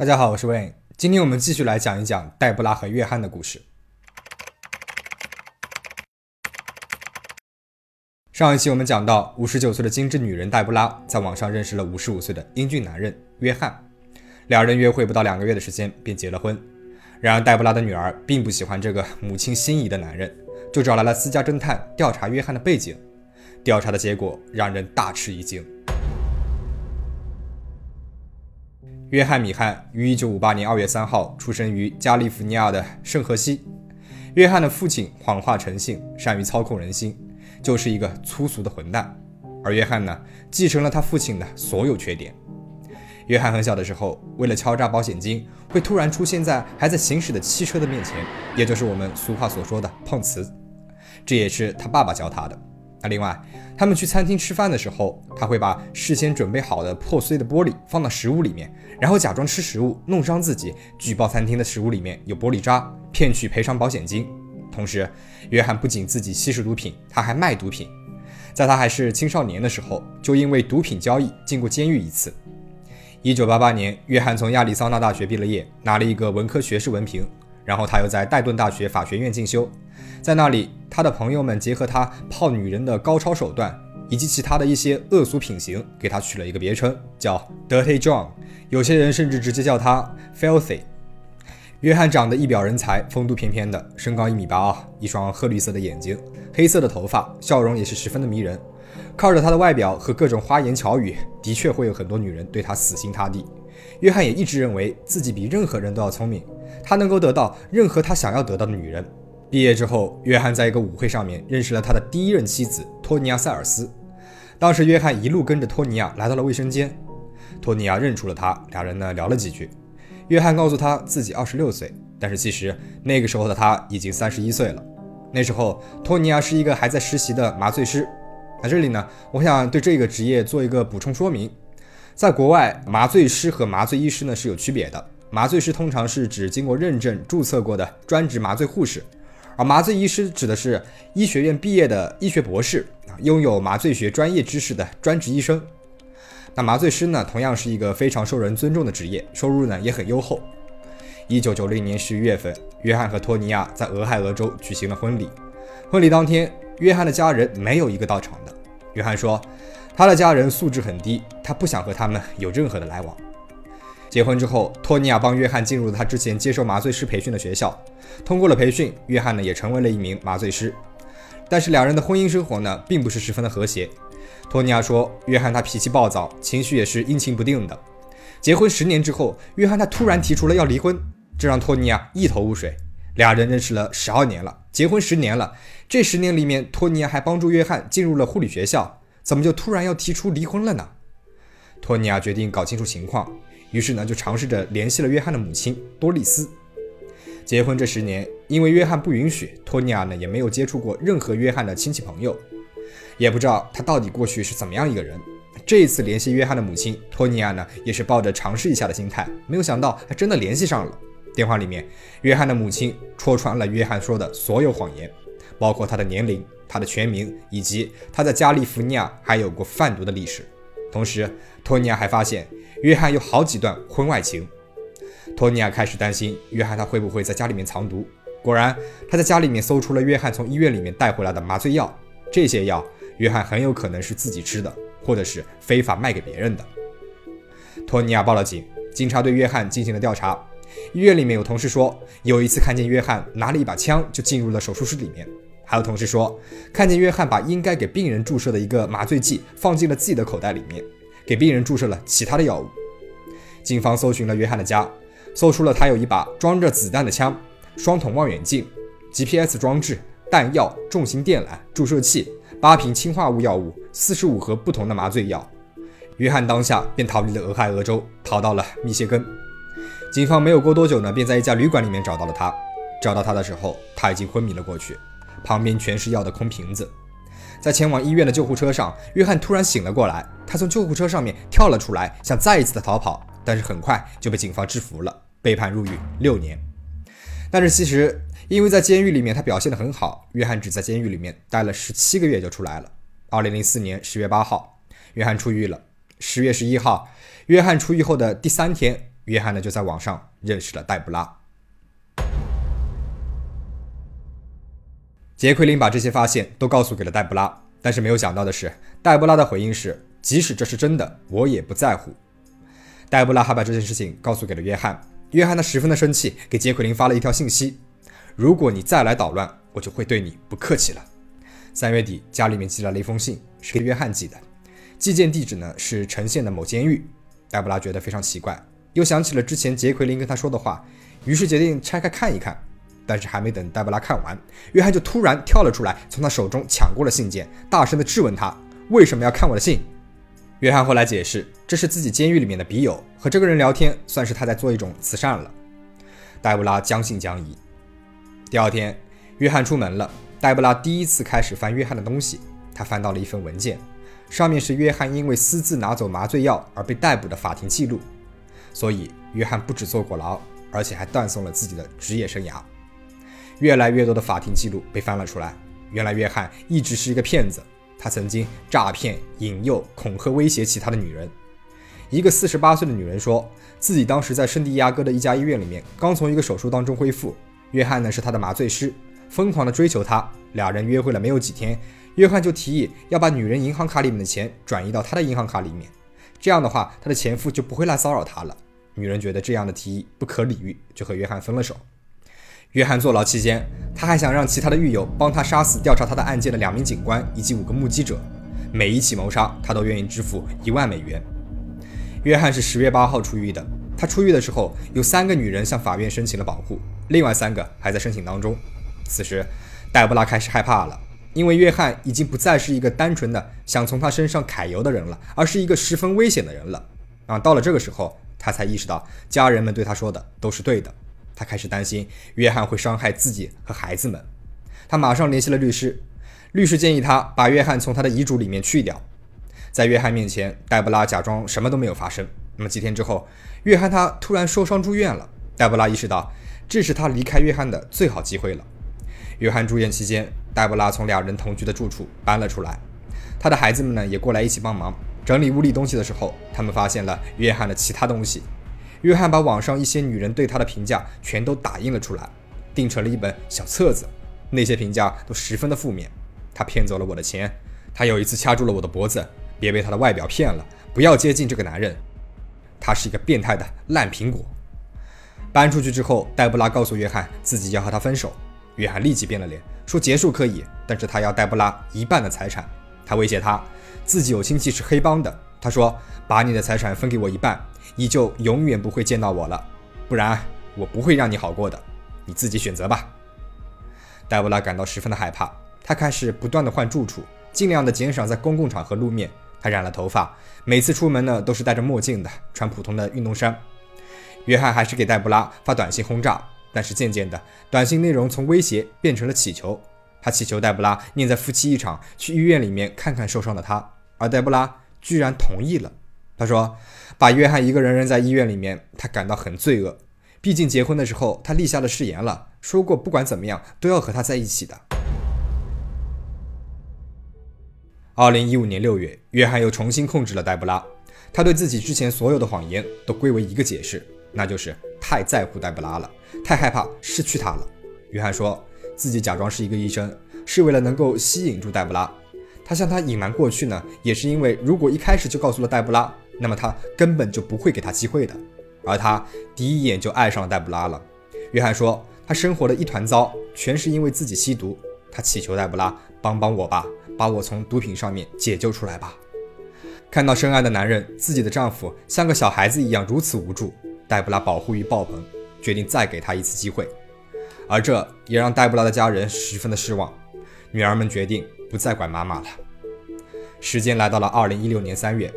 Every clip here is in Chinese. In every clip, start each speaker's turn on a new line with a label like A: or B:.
A: 大家好，我是 Wayne。今天我们继续来讲一讲黛布拉和约翰的故事。上一期我们讲到，五十九岁的精致女人黛布拉在网上认识了五十五岁的英俊男人约翰，两人约会不到两个月的时间便结了婚。然而，黛布拉的女儿并不喜欢这个母亲心仪的男人，就找来了私家侦探调查约翰的背景。调查的结果让人大吃一惊。约翰·米汉于1958年2月3号出生于加利福尼亚的圣荷西。约翰的父亲谎话成性，善于操控人心，就是一个粗俗的混蛋。而约翰呢，继承了他父亲的所有缺点。约翰很小的时候，为了敲诈保险金，会突然出现在还在行驶的汽车的面前，也就是我们俗话所说的碰瓷。这也是他爸爸教他的。那另外，他们去餐厅吃饭的时候，他会把事先准备好的破碎的玻璃放到食物里面，然后假装吃食物弄伤自己，举报餐厅的食物里面有玻璃渣，骗取赔偿保险金。同时，约翰不仅自己吸食毒品，他还卖毒品。在他还是青少年的时候，就因为毒品交易进过监狱一次。一九八八年，约翰从亚利桑那大学毕了业，拿了一个文科学士文凭。然后他又在戴顿大学法学院进修，在那里，他的朋友们结合他泡女人的高超手段，以及其他的一些恶俗品行，给他取了一个别称，叫 Dirty John。有些人甚至直接叫他 Filthy。约翰长得一表人才，风度翩翩的，身高一米八二，一双褐绿色的眼睛，黑色的头发，笑容也是十分的迷人。靠着他的外表和各种花言巧语，的确会有很多女人对他死心塌地。约翰也一直认为自己比任何人都要聪明。他能够得到任何他想要得到的女人。毕业之后，约翰在一个舞会上面认识了他的第一任妻子托尼亚·塞尔斯。当时，约翰一路跟着托尼亚来到了卫生间，托尼亚认出了他，俩人呢聊了几句。约翰告诉他自己二十六岁，但是其实那个时候的他已经三十一岁了。那时候，托尼亚是一个还在实习的麻醉师。那这里呢，我想对这个职业做一个补充说明，在国外，麻醉师和麻醉医师呢是有区别的。麻醉师通常是指经过认证注册过的专职麻醉护士，而麻醉医师指的是医学院毕业的医学博士啊，拥有麻醉学专业知识的专职医生。那麻醉师呢，同样是一个非常受人尊重的职业，收入呢也很优厚。一九九零年十一月份，约翰和托尼亚在俄亥俄州举行了婚礼。婚礼当天，约翰的家人没有一个到场的。约翰说，他的家人素质很低，他不想和他们有任何的来往。结婚之后，托尼亚帮约翰进入了他之前接受麻醉师培训的学校。通过了培训，约翰呢也成为了一名麻醉师。但是两人的婚姻生活呢，并不是十分的和谐。托尼亚说，约翰他脾气暴躁，情绪也是阴晴不定的。结婚十年之后，约翰他突然提出了要离婚，这让托尼亚一头雾水。俩人认识了十二年了，结婚十年了，这十年里面，托尼亚还帮助约翰进入了护理学校，怎么就突然要提出离婚了呢？托尼亚决定搞清楚情况。于是呢，就尝试着联系了约翰的母亲多丽丝。结婚这十年，因为约翰不允许，托尼亚呢也没有接触过任何约翰的亲戚朋友，也不知道他到底过去是怎么样一个人。这一次联系约翰的母亲托尼亚呢，也是抱着尝试一下的心态，没有想到还真的联系上了。电话里面，约翰的母亲戳穿了约翰说的所有谎言，包括他的年龄、他的全名以及他在加利福尼亚还有过贩毒的历史。同时，托尼亚还发现。约翰有好几段婚外情，托尼亚开始担心约翰他会不会在家里面藏毒。果然，他在家里面搜出了约翰从医院里面带回来的麻醉药，这些药约翰很有可能是自己吃的，或者是非法卖给别人的。托尼亚报了警，警察对约翰进行了调查。医院里面有同事说，有一次看见约翰拿了一把枪就进入了手术室里面，还有同事说看见约翰把应该给病人注射的一个麻醉剂放进了自己的口袋里面。给病人注射了其他的药物。警方搜寻了约翰的家，搜出了他有一把装着子弹的枪、双筒望远镜、GPS 装置、弹药、重型电缆、注射器、八瓶氰化物药物、四十五盒不同的麻醉药。约翰当下便逃离了俄亥俄州，逃到了密歇根。警方没有过多久呢，便在一家旅馆里面找到了他。找到他的时候，他已经昏迷了过去，旁边全是药的空瓶子。在前往医院的救护车上，约翰突然醒了过来。他从救护车上面跳了出来，想再一次的逃跑，但是很快就被警方制服了，被判入狱六年。但是其实，因为在监狱里面他表现得很好，约翰只在监狱里面待了十七个月就出来了。二零零四年十月八号，约翰出狱了。十月十一号，约翰出狱后的第三天，约翰呢就在网上认识了黛布拉。杰奎琳把这些发现都告诉给了黛布拉，但是没有想到的是，黛布拉的回应是：即使这是真的，我也不在乎。黛布拉还把这件事情告诉给了约翰，约翰呢十分的生气，给杰奎琳发了一条信息：如果你再来捣乱，我就会对你不客气了。三月底，家里面寄来了一封信，是给约翰寄的，寄件地址呢是城县的某监狱。黛布拉觉得非常奇怪，又想起了之前杰奎琳跟他说的话，于是决定拆开看一看。但是还没等黛布拉看完，约翰就突然跳了出来，从他手中抢过了信件，大声的质问他为什么要看我的信。约翰后来解释，这是自己监狱里面的笔友，和这个人聊天，算是他在做一种慈善了。黛布拉将信将疑。第二天，约翰出门了，黛布拉第一次开始翻约翰的东西，他翻到了一份文件，上面是约翰因为私自拿走麻醉药而被逮捕的法庭记录，所以约翰不止坐过牢，而且还断送了自己的职业生涯。越来越多的法庭记录被翻了出来。原来约翰一直是一个骗子，他曾经诈骗、引诱、恐吓、威胁其他的女人。一个四十八岁的女人说自己当时在圣地亚哥的一家医院里面，刚从一个手术当中恢复。约翰呢是她的麻醉师，疯狂的追求她。俩人约会了没有几天，约翰就提议要把女人银行卡里面的钱转移到他的银行卡里面，这样的话他的前夫就不会来骚扰她了。女人觉得这样的提议不可理喻，就和约翰分了手。约翰坐牢期间，他还想让其他的狱友帮他杀死调查他的案件的两名警官以及五个目击者，每一起谋杀他都愿意支付一万美元。约翰是十月八号出狱的，他出狱的时候有三个女人向法院申请了保护，另外三个还在申请当中。此时，黛布拉开始害怕了，因为约翰已经不再是一个单纯的想从他身上揩油的人了，而是一个十分危险的人了。啊，到了这个时候，他才意识到家人们对他说的都是对的。他开始担心约翰会伤害自己和孩子们，他马上联系了律师，律师建议他把约翰从他的遗嘱里面去掉。在约翰面前，黛布拉假装什么都没有发生。那么几天之后，约翰他突然受伤住院了，黛布拉意识到这是他离开约翰的最好机会了。约翰住院期间，黛布拉从两人同居的住处搬了出来，他的孩子们呢也过来一起帮忙整理屋里东西的时候，他们发现了约翰的其他东西。约翰把网上一些女人对他的评价全都打印了出来，订成了一本小册子。那些评价都十分的负面。他骗走了我的钱，他有一次掐住了我的脖子。别被他的外表骗了，不要接近这个男人，他是一个变态的烂苹果。搬出去之后，黛布拉告诉约翰自己要和他分手。约翰立即变了脸，说结束可以，但是他要黛布拉一半的财产。他威胁他，自己有亲戚是黑帮的。他说：“把你的财产分给我一半。”你就永远不会见到我了，不然我不会让你好过的。你自己选择吧。黛布拉感到十分的害怕，她开始不断的换住处，尽量的减少在公共场合露面。她染了头发，每次出门呢都是戴着墨镜的，穿普通的运动衫。约翰还是给黛布拉发短信轰炸，但是渐渐的，短信内容从威胁变成了乞求。他祈求黛布拉念在夫妻一场，去医院里面看看受伤的他，而黛布拉居然同意了。他说：“把约翰一个人扔在医院里面，他感到很罪恶。毕竟结婚的时候，他立下了誓言了，说过不管怎么样都要和他在一起的。”二零一五年六月，约翰又重新控制了黛布拉。他对自己之前所有的谎言都归为一个解释，那就是太在乎黛布拉了，太害怕失去她了。约翰说自己假装是一个医生，是为了能够吸引住黛布拉。他向她隐瞒过去呢，也是因为如果一开始就告诉了黛布拉。那么他根本就不会给他机会的，而他第一眼就爱上了黛布拉了。约翰说，他生活的一团糟，全是因为自己吸毒。他祈求黛布拉帮帮我吧，把我从毒品上面解救出来吧。看到深爱的男人，自己的丈夫像个小孩子一样如此无助，黛布拉保护欲爆棚，决定再给他一次机会。而这也让黛布拉的家人十分的失望，女儿们决定不再管妈妈了。时间来到了二零一六年三月。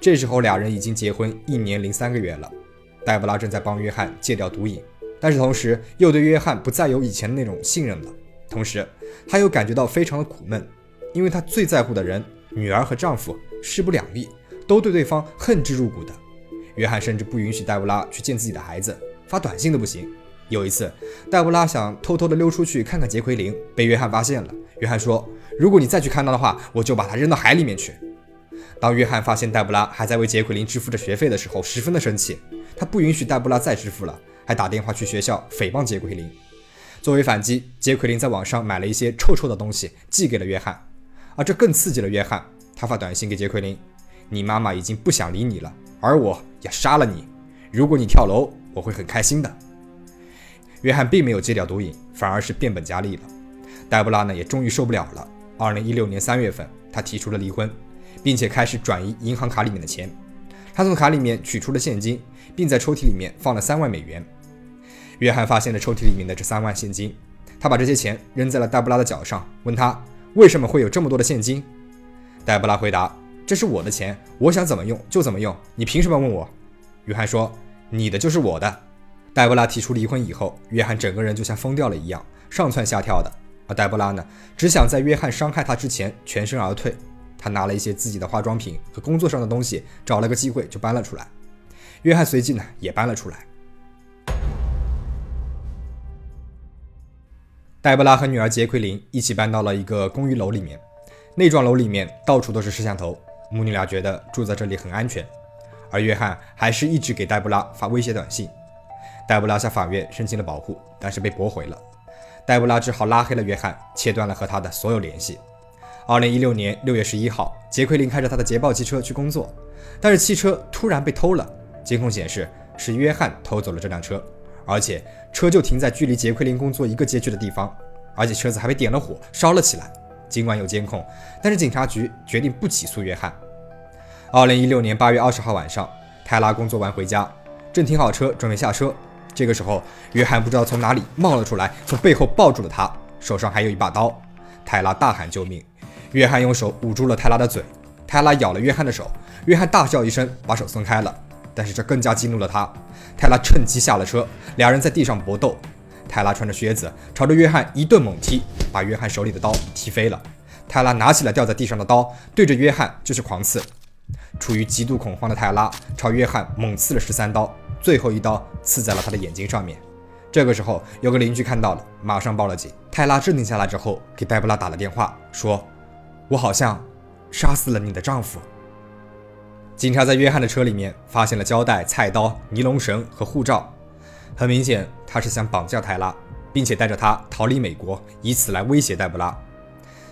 A: 这时候，俩人已经结婚一年零三个月了。黛布拉正在帮约翰戒掉毒瘾，但是同时又对约翰不再有以前的那种信任了。同时，她又感觉到非常的苦闷，因为她最在乎的人——女儿和丈夫势不两立，都对对方恨之入骨的。约翰甚至不允许黛布拉去见自己的孩子，发短信都不行。有一次，黛布拉想偷偷的溜出去看看杰奎琳，被约翰发现了。约翰说：“如果你再去看他的话，我就把他扔到海里面去。”当约翰发现黛布拉还在为杰奎琳支付着学费的时候，十分的生气。他不允许黛布拉再支付了，还打电话去学校诽谤杰奎琳。作为反击，杰奎琳在网上买了一些臭臭的东西寄给了约翰，而这更刺激了约翰。他发短信给杰奎琳：“你妈妈已经不想理你了，而我要杀了你。如果你跳楼，我会很开心的。”约翰并没有戒掉毒瘾，反而是变本加厉了。黛布拉呢，也终于受不了了。二零一六年三月份，他提出了离婚。并且开始转移银行卡里面的钱。他从卡里面取出了现金，并在抽屉里面放了三万美元。约翰发现了抽屉里面的这三万现金，他把这些钱扔在了黛布拉的脚上，问他为什么会有这么多的现金。黛布拉回答：“这是我的钱，我想怎么用就怎么用，你凭什么问我？”约翰说：“你的就是我的。”黛布拉提出离婚以后，约翰整个人就像疯掉了一样，上蹿下跳的。而黛布拉呢，只想在约翰伤害他之前全身而退。他拿了一些自己的化妆品和工作上的东西，找了个机会就搬了出来。约翰随即呢也搬了出来。黛布拉和女儿杰奎琳一起搬到了一个公寓楼里面，那幢楼里面到处都是摄像头，母女俩觉得住在这里很安全。而约翰还是一直给黛布拉发威胁短信。黛布拉向法院申请了保护，但是被驳回了。黛布拉只好拉黑了约翰，切断了和他的所有联系。二零一六年六月十一号，杰奎琳开着他的捷豹汽车去工作，但是汽车突然被偷了。监控显示是约翰偷走了这辆车，而且车就停在距离杰奎琳工作一个街区的地方，而且车子还被点了火烧了起来。尽管有监控，但是警察局决定不起诉约翰。二零一六年八月二十号晚上，泰拉工作完回家，正停好车准备下车，这个时候约翰不知道从哪里冒了出来，从背后抱住了他，手上还有一把刀。泰拉大喊救命。约翰用手捂住了泰拉的嘴，泰拉咬了约翰的手，约翰大叫一声，把手松开了。但是这更加激怒了他，泰拉趁机下了车，两人在地上搏斗。泰拉穿着靴子朝着约翰一顿猛踢，把约翰手里的刀踢飞了。泰拉拿起了掉在地上的刀，对着约翰就是狂刺。处于极度恐慌的泰拉朝约翰猛刺了十三刀，最后一刀刺在了他的眼睛上面。这个时候有个邻居看到了，马上报了警。泰拉镇定下来之后，给黛布拉打了电话，说。我好像杀死了你的丈夫。警察在约翰的车里面发现了胶带、菜刀、尼龙绳和护照，很明显他是想绑架泰拉，并且带着他逃离美国，以此来威胁黛布拉。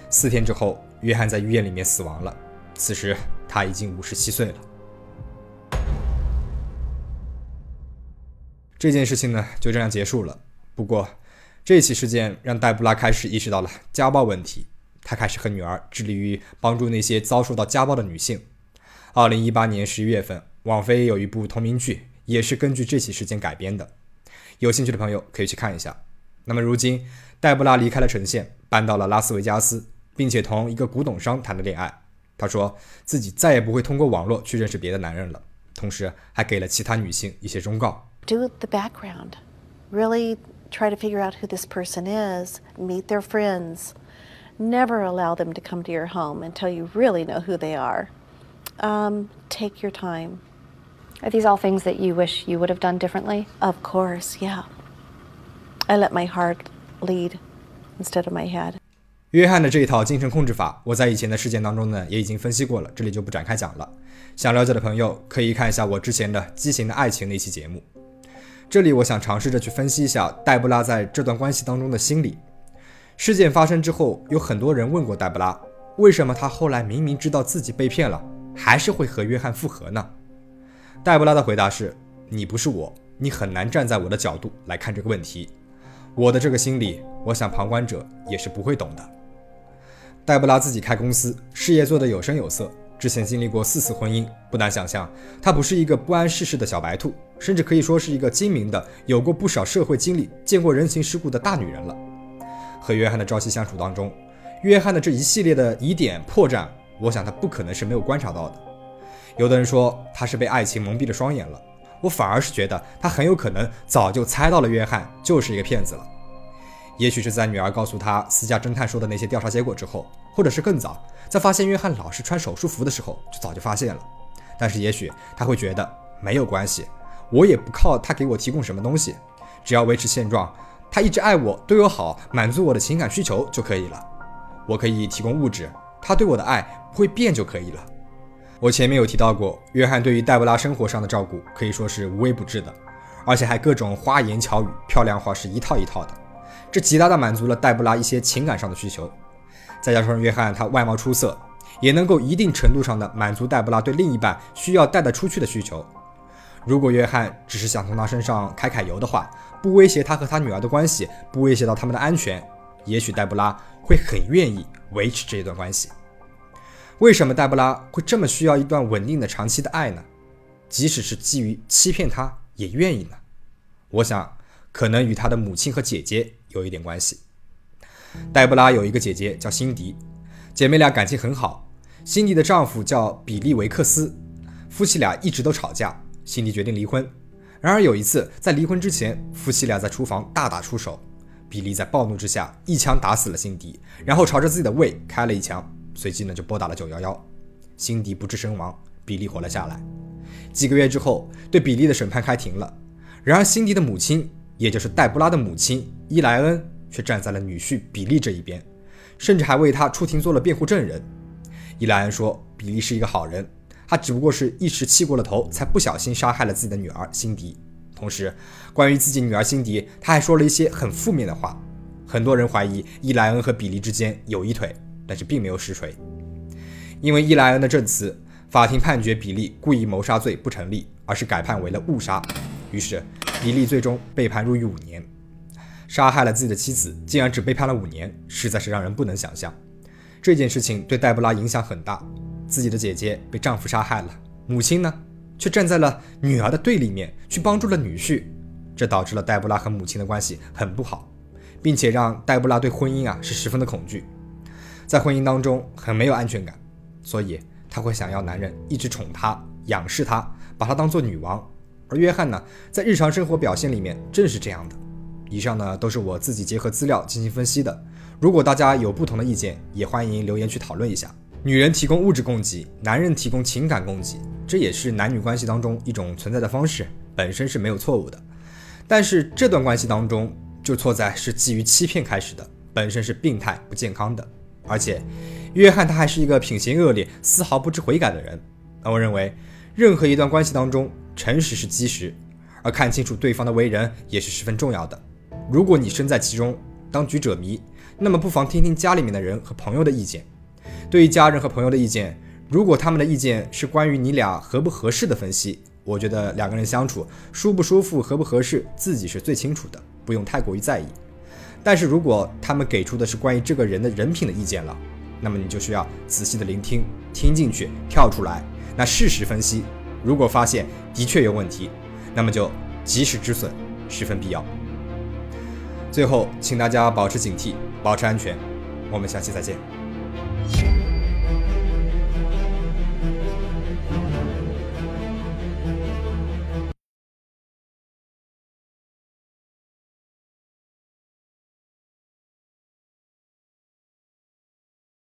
A: 四天之后，约翰在医院里面死亡了，此时他已经五十七岁了。这件事情呢就这样结束了。不过，这起事件让黛布拉开始意识到了家暴问题。他开始和女儿致力于帮助那些遭受到家暴的女性。二零一八年十一月份，网飞有一部同名剧，也是根据这起事件改编的。有兴趣的朋友可以去看一下。那么如今，黛布拉离开了城县，搬到了拉斯维加斯，并且同一个古董商谈了恋爱。她说自己再也不会通过网络去认识别的男人了，同时还给了其他女性一些忠告
B: ：Do the background, really try to figure out who this person is, meet their friends. Never allow them to come to your home until you really know who they are. Um, take your time.
C: Are these all things that you wish you would have done differently?
B: Of course, yeah. I let my heart lead instead of my head.
A: 约翰的这一套精神控制法，我在以前的事件当中呢也已经分析过了，这里就不展开讲了。想了解的朋友可以看一下我之前的《畸形的爱情》那期节目。这里我想尝试着去分析一下黛布拉在这段关系当中的心理。 事件发生之后，有很多人问过黛布拉，为什么她后来明明知道自己被骗了，还是会和约翰复合呢？黛布拉的回答是：你不是我，你很难站在我的角度来看这个问题。我的这个心理，我想旁观者也是不会懂的。黛布拉自己开公司，事业做得有声有色，之前经历过四次婚姻，不难想象，她不是一个不谙世事的小白兔，甚至可以说是一个精明的、有过不少社会经历、见过人情世故的大女人了。和约翰的朝夕相处当中，约翰的这一系列的疑点破绽，我想他不可能是没有观察到的。有的人说他是被爱情蒙蔽了双眼了，我反而是觉得他很有可能早就猜到了约翰就是一个骗子了。也许是在女儿告诉他私家侦探说的那些调查结果之后，或者是更早，在发现约翰老是穿手术服的时候就早就发现了。但是也许他会觉得没有关系，我也不靠他给我提供什么东西，只要维持现状。他一直爱我，对我好，满足我的情感需求就可以了。我可以提供物质，他对我的爱不会变就可以了。我前面有提到过，约翰对于黛布拉生活上的照顾可以说是无微不至的，而且还各种花言巧语、漂亮话是一套一套的，这极大的满足了黛布拉一些情感上的需求。再加上约翰他外貌出色，也能够一定程度上的满足黛布拉对另一半需要带得出去的需求。如果约翰只是想从他身上揩揩油的话，不威胁他和他女儿的关系，不威胁到他们的安全，也许黛布拉会很愿意维持这一段关系。为什么黛布拉会这么需要一段稳定的长期的爱呢？即使是基于欺骗他也愿意呢？我想，可能与她的母亲和姐姐有一点关系。黛布拉有一个姐姐叫辛迪，姐妹俩感情很好。辛迪的丈夫叫比利维克斯，夫妻俩一直都吵架，辛迪决定离婚。然而有一次，在离婚之前，夫妻俩在厨房大打出手，比利在暴怒之下一枪打死了辛迪，然后朝着自己的胃开了一枪。随即呢，就拨打了九幺幺，辛迪不治身亡，比利活了下来。几个月之后，对比利的审判开庭了。然而，辛迪的母亲，也就是黛布拉的母亲伊莱恩，却站在了女婿比利这一边，甚至还为他出庭做了辩护证人。伊莱恩说，比利是一个好人，他只不过是一时气过了头，才不小心杀害了自己的女儿辛迪。同时，关于自己女儿辛迪，他还说了一些很负面的话。很多人怀疑伊莱恩和比利之间有一腿。但是并没有实锤，因为伊莱恩的证词，法庭判决比利故意谋杀罪不成立，而是改判为了误杀。于是比利最终被判入狱五年。杀害了自己的妻子，竟然只被判了五年，实在是让人不能想象。这件事情对黛布拉影响很大，自己的姐姐被丈夫杀害了，母亲呢，却站在了女儿的对立面，去帮助了女婿，这导致了黛布拉和母亲的关系很不好，并且让黛布拉对婚姻啊是十分的恐惧。在婚姻当中很没有安全感，所以她会想要男人一直宠她、仰视她，把她当做女王。而约翰呢，在日常生活表现里面正是这样的。以上呢都是我自己结合资料进行分析的。如果大家有不同的意见，也欢迎留言去讨论一下。女人提供物质供给，男人提供情感供给，这也是男女关系当中一种存在的方式，本身是没有错误的。但是这段关系当中就错在是基于欺骗开始的，本身是病态不健康的。而且，约翰他还是一个品行恶劣、丝毫不知悔改的人。那我认为，任何一段关系当中，诚实是基石，而看清楚对方的为人也是十分重要的。如果你身在其中，当局者迷，那么不妨听听家里面的人和朋友的意见。对于家人和朋友的意见，如果他们的意见是关于你俩合不合适的分析，我觉得两个人相处舒不舒服、合不合适，自己是最清楚的，不用太过于在意。但是如果他们给出的是关于这个人的人品的意见了，那么你就需要仔细的聆听，听进去，跳出来，那事实分析。如果发现的确有问题，那么就及时止损，十分必要。最后，请大家保持警惕，保持安全。我们下期再见。Bye.